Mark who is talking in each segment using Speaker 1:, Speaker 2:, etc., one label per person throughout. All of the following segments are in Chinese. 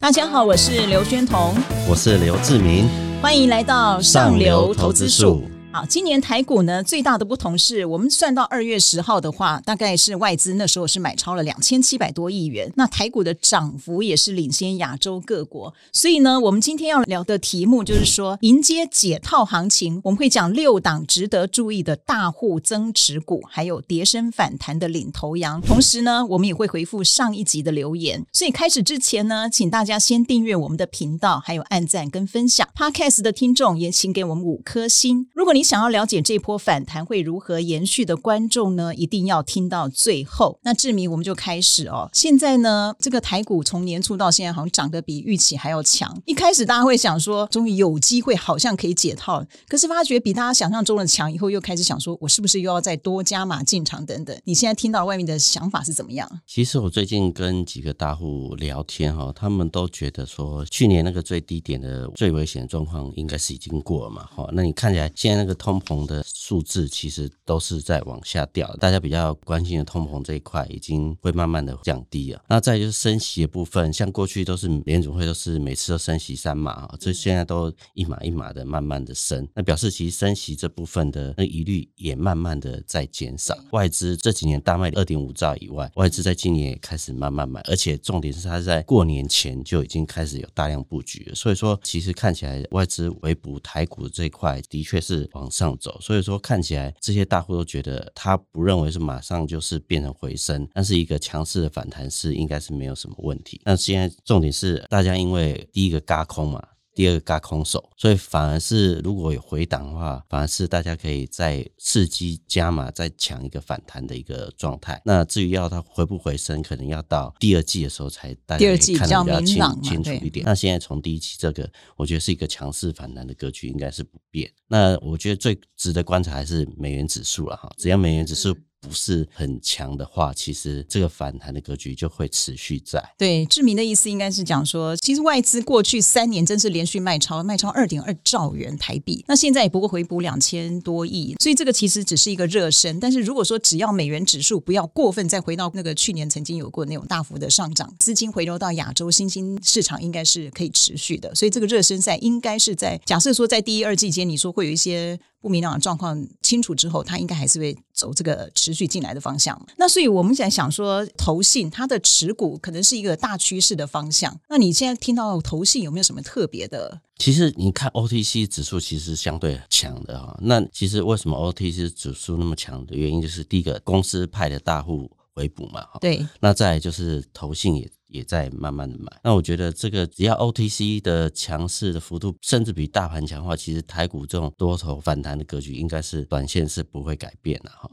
Speaker 1: 大家好，我是刘宣彤，
Speaker 2: 我是刘志明，
Speaker 1: 欢迎来到上流投资术。好，今年台股呢，最大的不同是我们算到二月十号的话，大概是外资那时候是买超了两千七百多亿元。那台股的涨幅也是领先亚洲各国。所以呢，我们今天要聊的题目就是说，迎接解套行情，我们会讲六档值得注意的大户增持股，还有跌升反弹的领头羊。同时呢，我们也会回复上一集的留言。所以开始之前呢，请大家先订阅我们的频道，还有按赞跟分享。Podcast 的听众也请给我们五颗星。如果你想要了解这波反弹会如何延续的观众呢，一定要听到最后。那志明，我们就开始哦。现在呢，这个台股从年初到现在，好像涨得比预期还要强。一开始大家会想说，终于有机会，好像可以解套。可是发觉比大家想象中的强以后，又开始想说，我是不是又要再多加码进场等等？你现在听到外面的想法是怎么样？
Speaker 2: 其实我最近跟几个大户聊天哈，他们都觉得说，去年那个最低点的最危险的状况应该是已经过了嘛。哈，那你看起来现在那个通膨。的数字其实都是在往下掉，大家比较关心的通膨这一块已经会慢慢的降低了。那再就是升息的部分，像过去都是联准会都是每次都升息三码啊，这现在都一码一码的慢慢的升，那表示其实升息这部分的那疑虑也慢慢的在减少。外资这几年大卖二点五兆以外，外资在今年也开始慢慢买，而且重点是它在过年前就已经开始有大量布局了，所以说其实看起来外资围捕台股这块的确是往往上走。所以说，看起来这些大户都觉得他不认为是马上就是变成回升，但是一个强势的反弹是应该是没有什么问题。那现在重点是大家因为第一个轧空嘛。第二个轧空手，所以反而是如果有回档的话，反而是大家可以再刺激加码，再抢一个反弹的一个状态。那至于要它回不回升，可能要到第二季的时候才大家可以看得比较清清楚一点。那现在从第一期这个，我觉得是一个强势反弹的格局，应该是不变。那我觉得最值得观察还是美元指数了哈，只要美元指数。不是很强的话，其实这个反弹的格局就会持续在。
Speaker 1: 对，志明的意思应该是讲说，其实外资过去三年真是连续卖超，卖超二点二兆元台币，那现在也不过回补两千多亿，所以这个其实只是一个热身。但是如果说只要美元指数不要过分再回到那个去年曾经有过那种大幅的上涨，资金回流到亚洲新兴市场，应该是可以持续的。所以这个热身赛应该是在假设说在第一二季间，你说会有一些。不明朗的状况清楚之后，它应该还是会走这个持续进来的方向。那所以我们在想说，投信它的持股可能是一个大趋势的方向。那你现在听到投信有没有什么特别的？
Speaker 2: 其实你看 OTC 指数其实相对强的哈。那其实为什么 OTC 指数那么强的原因，就是第一个公司派的大户回补嘛。
Speaker 1: 哈对。那
Speaker 2: 再来就是投信也。也在慢慢的买，那我觉得这个只要 OTC 的强势的幅度，甚至比大盘强的话，其实台股这种多头反弹的格局，应该是短线是不会改变的哈。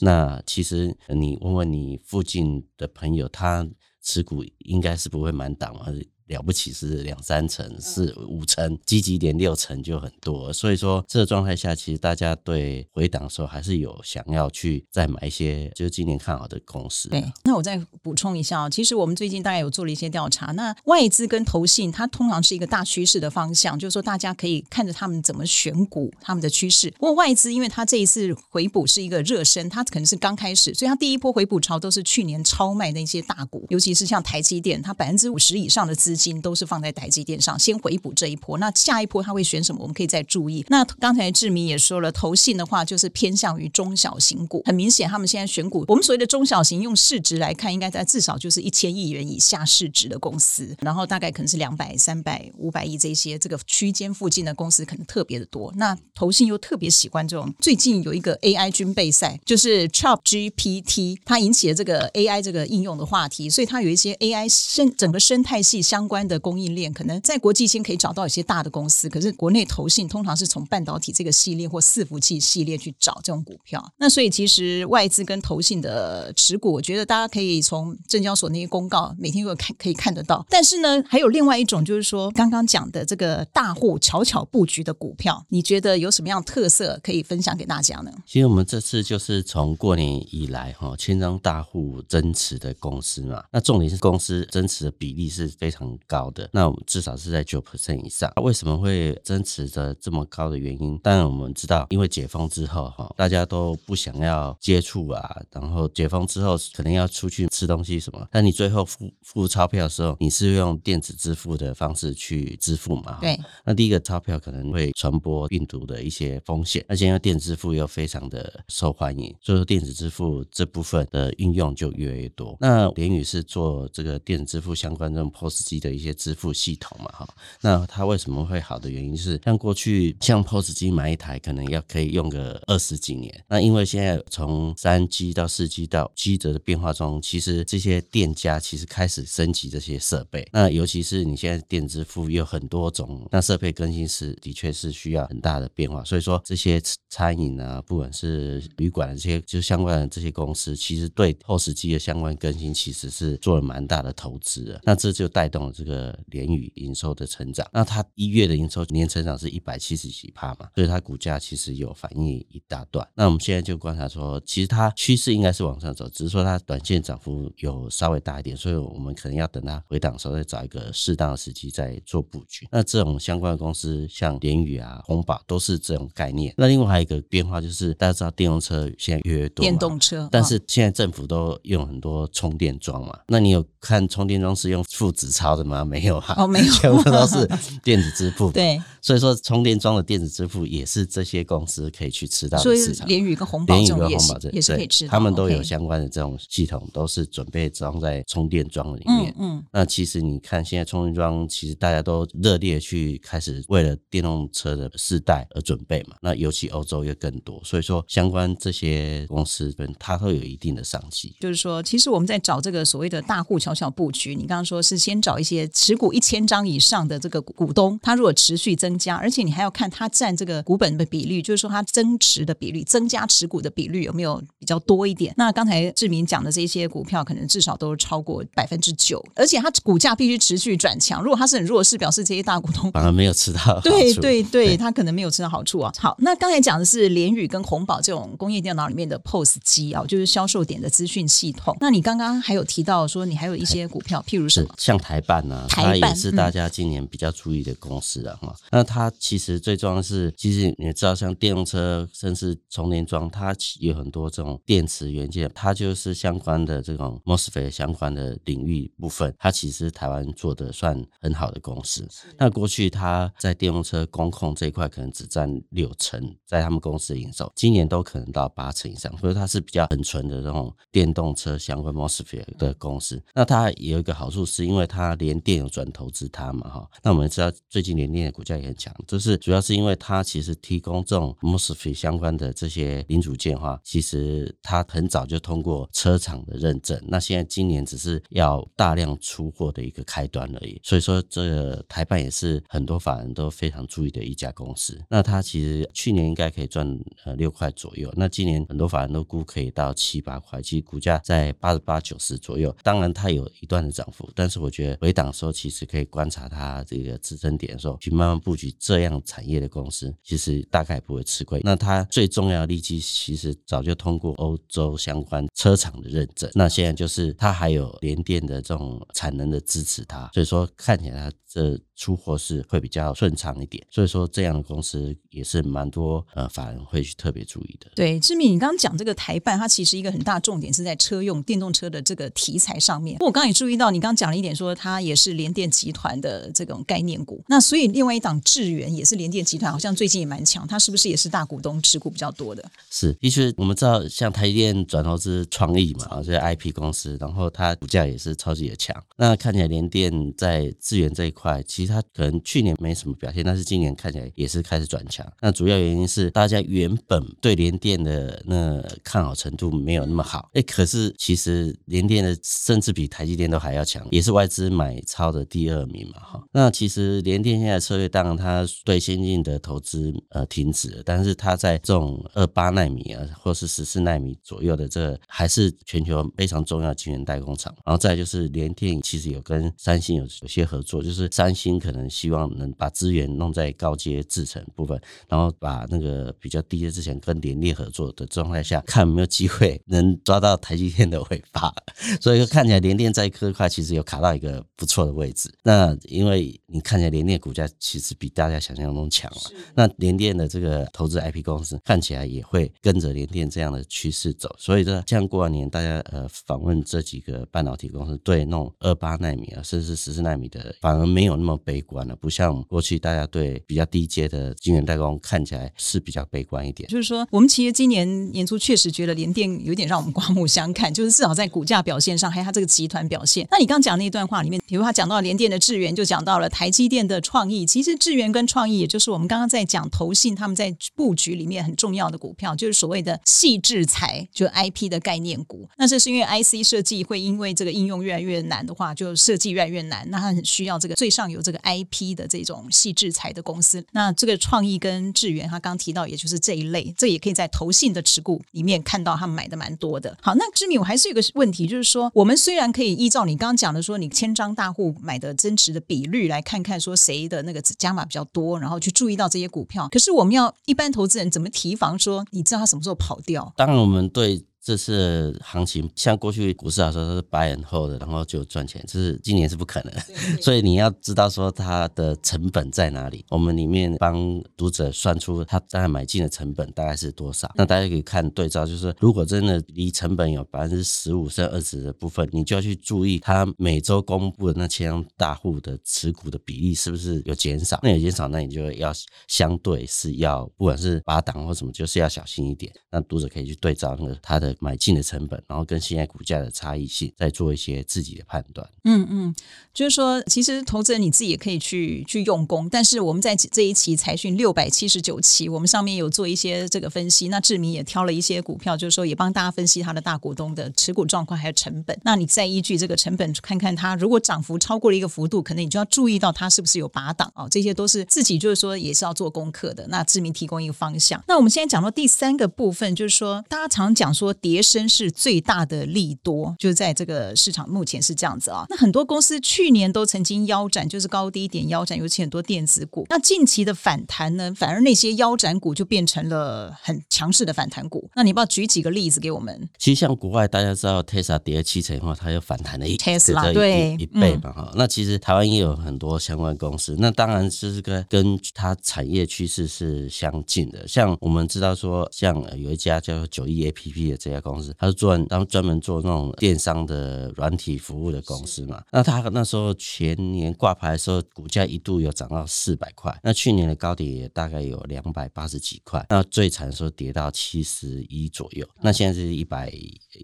Speaker 2: 那其实你问问你附近的朋友，他持股应该是不会满档嘛？了不起是两三成，四五成，积极点六成就很多。所以说这个状态下，其实大家对回档的时候还是有想要去再买一些，就是今年看好的公司。
Speaker 1: 对，那我再补充一下，其实我们最近大概有做了一些调查，那外资跟投信它通常是一个大趋势的方向，就是说大家可以看着他们怎么选股，他们的趋势。不过外资因为它这一次回补是一个热身，它可能是刚开始，所以它第一波回补潮都是去年超卖那些大股，尤其是像台积电，它百分之五十以上的资金。都是放在台积电上，先回补这一波。那下一波他会选什么？我们可以再注意。那刚才志明也说了，投信的话就是偏向于中小型股。很明显，他们现在选股，我们所谓的中小型，用市值来看，应该在至少就是一千亿元以下市值的公司。然后大概可能是两百、三百、五百亿这些这个区间附近的公司，可能特别的多。那投信又特别喜欢这种。最近有一个 AI 军备赛，就是 ChatGPT，它引起了这个 AI 这个应用的话题，所以它有一些 AI 生整个生态系相。关的供应链可能在国际先可以找到一些大的公司，可是国内投信通常是从半导体这个系列或伺服器系列去找这种股票。那所以其实外资跟投信的持股，我觉得大家可以从证交所那些公告每天都有看可以看得到。但是呢，还有另外一种就是说刚刚讲的这个大户悄悄布局的股票，你觉得有什么样特色可以分享给大家呢？
Speaker 2: 其实我们这次就是从过年以来哈，千张大户增持的公司嘛，那重点是公司增持的比例是非常。高的，那我们至少是在九 percent 以上。为什么会增持着这么高的原因？当然我们知道，因为解封之后哈，大家都不想要接触啊，然后解封之后可能要出去吃东西什么，但你最后付付钞票的时候，你是用电子支付的方式去支付嘛？
Speaker 1: 对。
Speaker 2: 那第一个钞票可能会传播病毒的一些风险，而且因为电子支付又非常的受欢迎，所以说电子支付这部分的运用就越来越多。那联宇是做这个电子支付相关这种 POS 机的一些支付系统嘛？哈，那它为什么会好的原因是，像过去像 POS 机买一台可能要可以用个二十几年，那因为现在从三 G 到四 G 到机则的变化中，其实这些店家其实开始升级这些设备。那尤其是你现在电支付有很多种，那设备更新是的确是需要很大的变化。所以说这些餐饮啊，不管是旅馆这些就相关的这些公司，其实对 POS 机的相关更新其实是做了蛮大的投资的。那这就带动了这个联宇营收的成长。那它一月的营收年成长是一百七十几帕嘛，所以它股价其实有反应一大段。那我们现在就观察说，其实它趋势应该是往上走，只是说它短线涨幅有稍微大一点，所以我们可能要等它回档的时候再找一个适当的时机再做布局。那这种相关的公司，像联宇啊、红宝都是这种概念。那另外还有一个变化就是，大家知道电动车现在越来越多，
Speaker 1: 电动车，
Speaker 2: 但是现在政府都用很多充电桩嘛。那你有看充电桩是用付纸钞的吗？没有啊，
Speaker 1: 哦，没有，
Speaker 2: 全部都是电子支付。
Speaker 1: 对，
Speaker 2: 所以说充电桩的电子支付也是这些公司可以去吃到的市场。
Speaker 1: 联宇跟红宝，联宇跟红宝
Speaker 2: 这
Speaker 1: 也是可以吃到，
Speaker 2: 他们都有相关的这种系统，都是准备装在充电桩里面。
Speaker 1: 嗯，
Speaker 2: 那其实你看现在充电桩，其实大家都热烈去开始为了电动车的世代而准备嘛。那尤其欧洲又更多，所以说相关这些公司它都有一定的商机。
Speaker 1: 就是说，其实我们在找这个所谓的大户小小布局，你刚刚说是先找一些持股一千张以上的这个股东，他如果持续增加，而且你还要看他占这个股本的比率，就是说他增持的比率、增加持股的比率有没有比较多一点。那刚才志明讲的这些股票，可能至少都超过百分之九，而且它股价必须持续转强。如果它是很弱势，表示这些大股东
Speaker 2: 反而没有吃到。
Speaker 1: 对对对，他可能没有吃到好处啊。好，那刚才讲的是联宇跟红宝这种工业电脑里面的 POS 机啊，就是销售点的资讯系统。那你刚刚还有提到说，你还有一些股票，譬如什么？
Speaker 2: 像台办呢、啊？
Speaker 1: 台办
Speaker 2: 也是大家今年比较注意的公司啊。哈、嗯。那它其实最重要的是，其实你知道，像电动车甚至充电桩，它有很多这种电池元件，它就是相关的这种 MOSFET 相关的领域部分，它其实台湾做的算很好的公司。那过去它在电动车工控这一块可能只占六成，在他们公司的营收，今年都可能到八成以上，所以它是比较很纯的这种电动车相关 MOSFET 的公司。那它有一个好处，是因为它联电有转投资它嘛，哈。那我们知道最近联电的股价也很强，就是主要是因为它其实提供这种 MOSFET 相关的这些零组件的话，其实它很早就通过车厂的认证，那现在今年只是要大量出货的一个开端而已。所以说，这个台办也是很多法人都非常注意的一家公司。那它其实去年应该可以赚呃六块左右，那今年很多法人都估可以到七八块，其实股价在八十八九十左右。当然它有一段的涨幅，但是我觉得回档的时候其实可以观察它这个支撑点的时候，去慢慢布局这样产业的公司，其实大概不会吃亏。那它最重要的利基其实早就通过欧洲相关车厂的认证，那现在就是它还有联电的这种产能的支持它，所以说看起来它这出货是会比较顺畅一点。所以说这样的公司也是蛮多呃法人会去特别注意的。
Speaker 1: 对，志敏，你刚刚讲这个台办，它其实一个很大重点是在车用电动车的这个题材上面。我刚刚也注意到，你刚刚讲了一点，说它也是联电集团的这种概念股。那所以另外一档智源也是联电集团，好像最近也蛮强。它是不是也是大股东持股比较多的？
Speaker 2: 是，其实我们知道，像台积电转投资创意嘛，啊，这些 IP 公司，然后它股价也是超级的强。那看起来联电在智源这一块，其实它可能去年没什么表现，但是今年看起来也是开始转强。那主要原因是大家原本对联电的那看好程度没有那么好，哎，可是其实联电的甚至比台积电都还要强，也是外资买超的第二名嘛，哈。那其实联电现在策略，当然它对先进的投资呃停止了，但是它在这种二八纳米啊，或是十四纳米左右的这，还是全球非常重要的晶圆代工厂。然后再就是联电其实有跟三星有有些合作，就是三星可能希望能把资源弄在高阶制程部分，然后把那个比较低阶之前跟联电合作的状态下，看有没有机会能抓到台积电的尾巴。所以说看起来联电在这块其实有卡到一个不错的位置。那因为你看起来联电股价其实比大家想象中强了，那联电的这个投资 IP 公司看起来也会跟着联电这样的趋势走。所以说，像过完年大家呃访问这几个半导体公司，对那种二八纳米啊，甚至是十四纳米的，反而没有那么悲观了。不像过去大家对比较低阶的晶圆代工看起来是比较悲观一点。
Speaker 1: 就是说，我们其实今年年初确实觉得联电有点让我们刮目相看，就是至少在股价表现上，还有它这个集团表现。那你刚讲那段话里面，比如他讲到联电的智源，就讲到了台积电的创意。其实智源跟创意，也就是我们刚刚在讲投信他们在布局里面很重要的股票，就是所谓的矽智财，就 IP 的概念股。那这是因为 IC 设计会因为这个应用越来越难的话，就设计越来越难，那它很需要这个最上游这这个 IP 的这种矽智财的公司。那这个创意跟智源，他刚提到，也就是这一类，这也可以在投信的持股里面看到他们买的蛮多的。好，那芝铭，我还是有个问题，就是说，我们虽然可以依照你刚刚讲的说，你千张大户买的增持的比率来看看，说谁的那个加码比较多，然后去注意到这些股票，可是我们要一般投资人怎么提防说，你知道他什么时候跑掉？
Speaker 2: 当然，我们对。这次行情像过去股市来说，它是 buy and hold 的，然后就赚钱，这是今年是不可能。所以你要知道说它的成本在哪里。我们里面帮读者算出他在买进的成本大概是多少。那大家可以看对照，就是如果真的离成本有百分之十五甚至二十的部分，你就要去注意它每周公布的那千张大户的持股的比例是不是有减少。那有减少，那你就要相对是要不管是拔档或什么，就是要小心一点。那读者可以去对照那个它的。买进的成本，然后跟现在股价的差异性，再做一些自己的判断。
Speaker 1: 嗯嗯，就是说，其实投资人你自己也可以去去用功，但是我们在这一期财讯六百七十九期，我们上面有做一些这个分析。那志明也挑了一些股票，就是说也帮大家分析他的大股东的持股状况还有成本。那你再依据这个成本看看它，如果涨幅超过了一个幅度，可能你就要注意到它是不是有拔档啊、这些都是自己就是说也是要做功课的。那志明提供一个方向。那我们现在讲到第三个部分，就是说大家常讲说。跌升是最大的利多，就是在这个市场目前是这样子啊。那很多公司去年都曾经腰斩，就是高低点腰斩，尤其很多电子股。那近期的反弹呢，反而那些腰斩股就变成了很强势的反弹股。那你不要举几个例子给我们？
Speaker 2: 其实像国外大家知道，Tesla 跌了七成以后，它又反弹了一
Speaker 1: Tesla 对
Speaker 2: 一倍嘛哈。那其实台湾也有很多相关公司，那当然就是跟跟它产业趋势是相近的。像我们知道说，像有一家叫做九亿 APP 的这。这家公司，他是做他们专门做那种电商的软体服务的公司嘛。那他那时候前年挂牌的时候，股价一度有涨到四百块。那去年的高点也大概有两百八十几块。那最惨的时候跌到七十一左右。那现在是一百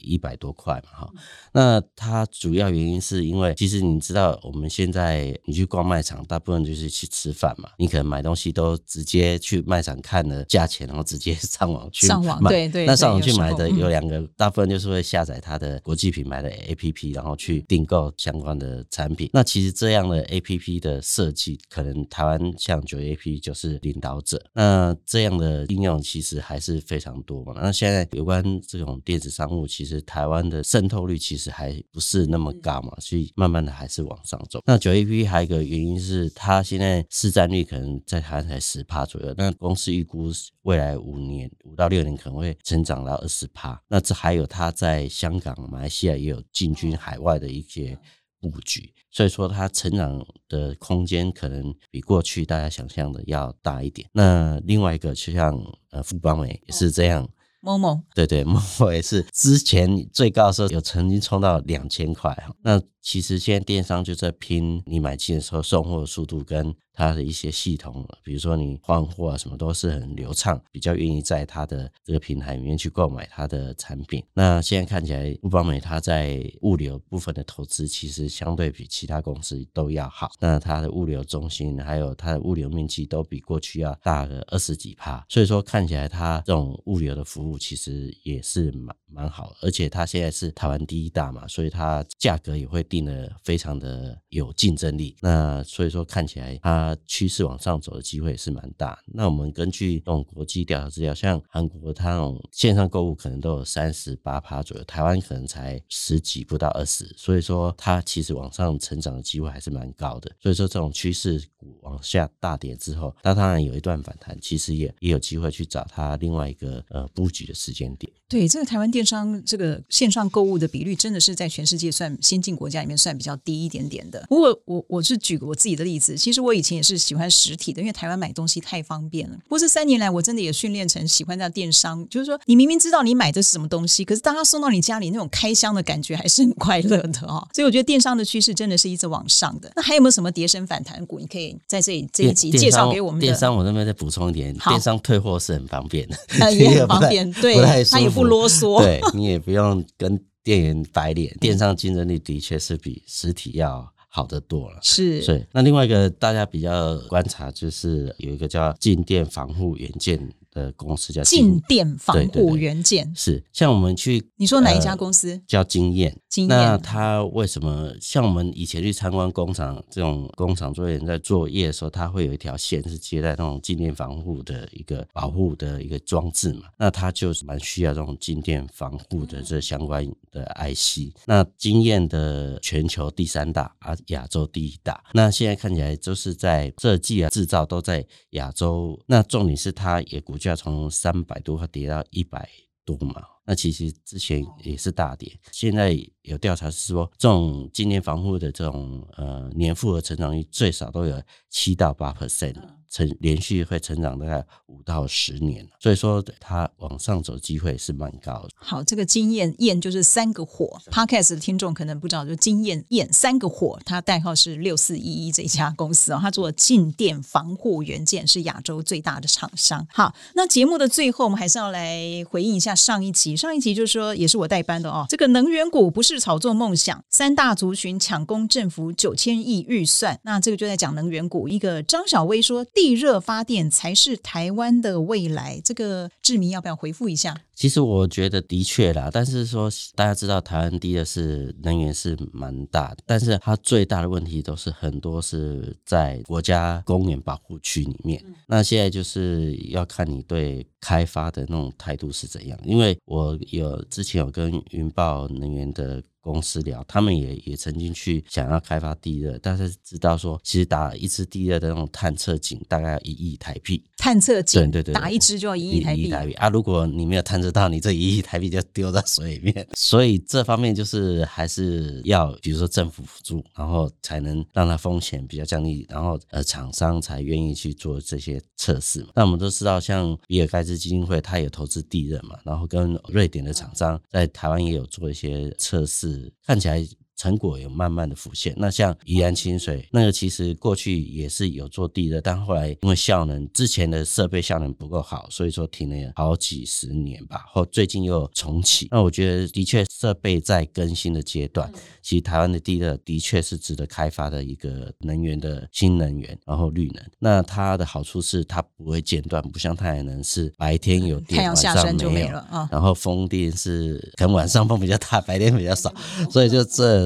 Speaker 2: 一百多块嘛，哈。那它主要原因是因为，其实你知道，我们现在你去逛卖场，大部分就是去吃饭嘛。你可能买东西都直接去卖场看了价钱，然后直接 上网去
Speaker 1: 上网，对对，
Speaker 2: 那上网去买的有两个，大部分就是会下载它的国际品牌的 APP，然后去订购相关的产品。那其实这样的 APP 的设计，可能台湾像九 APP 就是领导者。那这样的应用其实还是非常多嘛。那现在有关这种电子商务，其实台湾的渗透率其实还不是那么高嘛，所以慢慢的还是往上走。那九 APP 还有一个原因是，它现在市占率可能在台湾才十趴左右，那公司预估未来五年五到六年可能会成长到二十趴。那这还有他在香港、马来西亚也有进军海外的一些布局，所以说它成长的空间可能比过去大家想象的要大一点。那另外一个就像呃富邦美也是这样。
Speaker 1: 某某，
Speaker 2: 对对，某某也是之前最高的时候有曾经冲到两千块哈。那其实现在电商就在拼你买进的时候送货的速度跟它的一些系统，比如说你换货啊什么都是很流畅，比较愿意在它的这个平台里面去购买它的产品。那现在看起来，富邦美它在物流部分的投资其实相对比其他公司都要好。那它的物流中心还有它的物流面积都比过去要大个二十几趴，所以说看起来它这种物流的服务其实也是蛮蛮好，而且它现在是台湾第一大嘛，所以它价格也会定得非常的有竞争力。那所以说看起来它。它趋势往上走的机会是蛮大。那我们根据这种国际调查资料，像韩国它那种线上购物可能都有三十八趴左右，台湾可能才十几不到二十，所以说它其实往上成长的机会还是蛮高的。所以说这种趋势往下大跌之后，它当然有一段反弹，其实也也有机会去找它另外一个呃布局的时间点。
Speaker 1: 对，这个台湾电商这个线上购物的比率真的是在全世界算先进国家里面算比较低一点点的。不过我我是举我自己的例子，其实我以前也是喜欢实体的，因为台湾买东西太方便了。不过这三年来，我真的也训练成喜欢在电商，就是说你明明知道你买的是什么东西，可是当他送到你家里，那种开箱的感觉还是很快乐的哦。所以我觉得电商的趋势真的是一直往上的。那还有没有什么跌升反弹股？你可以在这里这一集介绍给我们的。
Speaker 2: 电商我那边再补充一点，电商退货是很方便的，
Speaker 1: 也很方便，对，它也不啰嗦，
Speaker 2: 对你也不用跟店员摆脸。电商竞争力的确是比实体要好得多了。
Speaker 1: 是，
Speaker 2: 是。那另外一个大家比较观察就是有一个叫静电防护元件。的公司叫
Speaker 1: 静电防护元件，
Speaker 2: 是像我们去，
Speaker 1: 你说哪一家公司？
Speaker 2: 呃、叫经验。
Speaker 1: 经验。
Speaker 2: 那他为什么像我们以前去参观工厂，这种工厂作业人在作业的时候，他会有一条线是接在那种静电防护的一个保护的一个装置嘛？那他就是蛮需要这种静电防护的这相关的 IC。那经验的全球第三大啊，亚洲第一大。那现在看起来就是在设计啊、制造都在亚洲。那重点是它也估计。要从三百多块跌到一百多嘛，那其实之前也是大跌。现在有调查是说，这种静电防护的这种呃年复合成长率最少都有七到八 percent。成连续会成长大概五到十年，所以说它往上走机会是蛮高的。
Speaker 1: 好，这个经验验就是三个火，Podcast 的听众可能不知道，就经验验三个火，它代号是六四一一这家公司啊、哦，它做静电防护元件是亚洲最大的厂商。好，那节目的最后我们还是要来回应一下上一集，上一集就是说也是我代班的哦，这个能源股不是炒作梦想，三大族群抢攻政府九千亿预算，那这个就在讲能源股。一个张小薇说。地热发电才是台湾的未来，这个志明要不要回复一下？
Speaker 2: 其实我觉得的确啦，但是说大家知道台湾低的是能源是蛮大的，但是它最大的问题都是很多是在国家公园保护区里面。嗯、那现在就是要看你对开发的那种态度是怎样，因为我有之前有跟云豹能源的。公司聊，他们也也曾经去想要开发地热，但是知道说，其实打一次地热的那种探测井大概要一亿台币。
Speaker 1: 探测井，
Speaker 2: 对对对，
Speaker 1: 打一支就要一亿台
Speaker 2: 币。啊！如果你没有探测到，你这一亿台币就丢在水里面。所以这方面就是还是要，比如说政府辅助，然后才能让它风险比较降低，然后呃厂商才愿意去做这些测试嘛。那我们都知道，像比尔盖茨基金会，他也投资地热嘛，然后跟瑞典的厂商在台湾也有做一些测试。看起来。成果有慢慢的浮现。那像宜兰清水那个，其实过去也是有做地热，但后来因为效能之前的设备效能不够好，所以说停了好几十年吧。后最近又重启。那我觉得的确设备在更新的阶段。其实台湾的地热的确是值得开发的一个能源的新能源，然后绿能。那它的好处是它不会间断，不像太阳能是白天有电，
Speaker 1: 太阳下山就没了
Speaker 2: 啊。哦、然后风电是可能晚上风比较大，白天比较少，所以就这。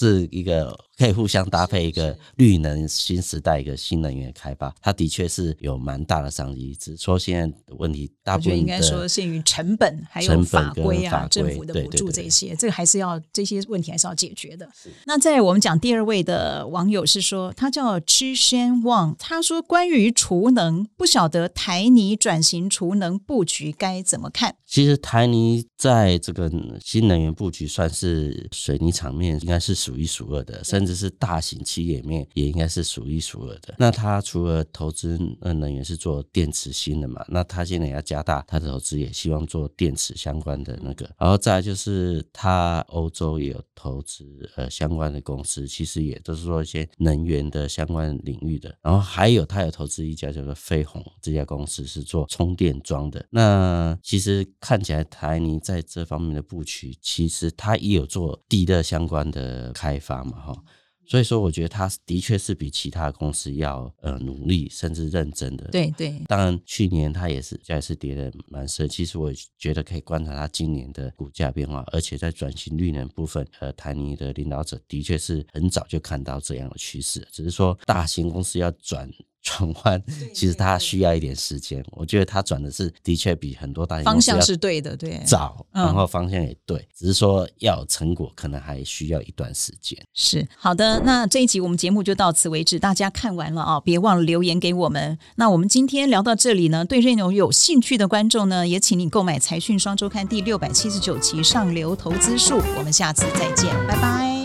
Speaker 2: 是一个可以互相搭配一个绿能新时代一个新能源开发，它的确是有蛮大的商机。只说现在的问题，大部分
Speaker 1: 应该说限于成本还有法规啊，政府的补助这些，这个还是要这些问题还是要解决的。那在我们讲第二位的网友是说，他叫 Chishan Wang，他说关于储能，不晓得台泥转型储能布局该怎么看？
Speaker 2: 其实台泥在这个新能源布局算是水泥场面应该是数一数二的，甚至。是大型企业里面也应该是数一数二的。那他除了投资能源是做电池芯的嘛？那他现在要加大他的投资，也希望做电池相关的那个。然后再就是他欧洲也有投资呃相关的公司，其实也都是说一些能源的相关领域的。然后还有他有投资一家叫做飞鸿这家公司是做充电桩的。那其实看起来台泥在这方面的布局，其实他也有做地热相关的开发嘛，哈。所以说，我觉得他的确是比其他公司要呃努力，甚至认真的。
Speaker 1: 对对。当
Speaker 2: 然，去年他也是价是跌的蛮深。其实我觉得可以观察他今年的股价变化，而且在转型绿能部分，呃，台泥的领导者的确是很早就看到这样的趋势。只是说，大型公司要转转弯，其实它需要一点时间。我觉得它转的是的确比很多大型
Speaker 1: 方向是对的，对，
Speaker 2: 早，然后方向也对，嗯、只是说要有成果，可能还需要一段时间。
Speaker 1: 是好的，那这一集我们节目就到此为止，大家看完了啊，别忘了留言给我们。那我们今天聊到这里呢，对内容有兴趣的观众呢，也请你购买《财讯双周刊》第六百七十九期《上流投资术》，我们下次再见，拜拜。